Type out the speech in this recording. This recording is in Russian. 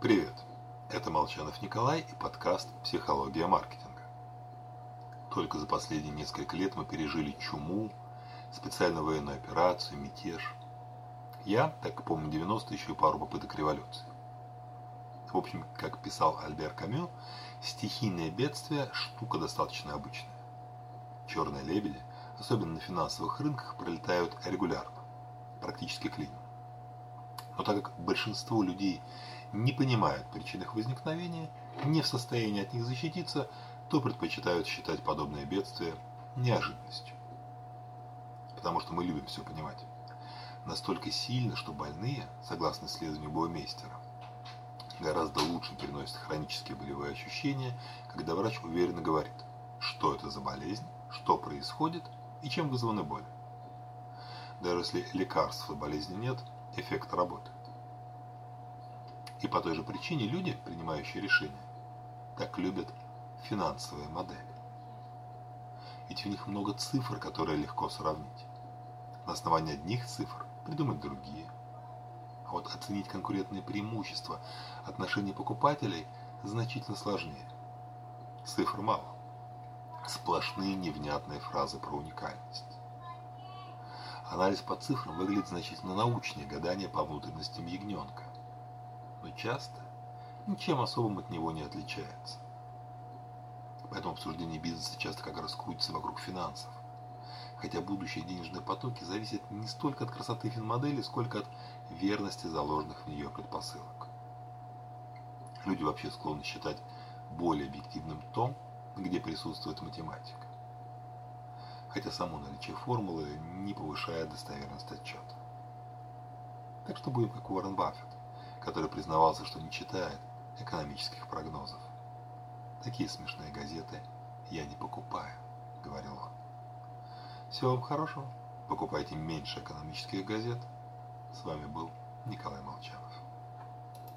Привет! Это Молчанов Николай и подкаст «Психология маркетинга». Только за последние несколько лет мы пережили чуму, специальную военную операцию, мятеж. Я, так помню 90 еще и пару попыток революции. В общем, как писал Альбер Камю, стихийное бедствие – штука достаточно обычная. Черные лебеди, особенно на финансовых рынках, пролетают регулярно, практически клином. Но так как большинство людей не понимают причин их возникновения, не в состоянии от них защититься, то предпочитают считать подобное бедствие неожиданностью. Потому что мы любим все понимать. Настолько сильно, что больные, согласно исследованию Боумейстера, гораздо лучше переносят хронические болевые ощущения, когда врач уверенно говорит, что это за болезнь, что происходит и чем вызвана боль. Даже если лекарств от болезни нет, эффект работает. И по той же причине люди, принимающие решения, так любят финансовые модели. Ведь в них много цифр, которые легко сравнить. На основании одних цифр придумать другие. А вот оценить конкурентные преимущества отношений покупателей значительно сложнее. Цифр мало. Сплошные невнятные фразы про уникальность. Анализ по цифрам выглядит значительно научнее гадания по внутренностям ягненка но часто ничем особым от него не отличается. Поэтому обсуждение бизнеса часто как раз крутится вокруг финансов. Хотя будущие денежные потоки зависят не столько от красоты финмодели, сколько от верности заложенных в нее предпосылок. Люди вообще склонны считать более объективным то, где присутствует математика. Хотя само наличие формулы не повышает достоверность отчета. Так что будем как Уоррен Баффет который признавался, что не читает экономических прогнозов. Такие смешные газеты я не покупаю, говорил он. Всего вам хорошего. Покупайте меньше экономических газет. С вами был Николай Молчанов.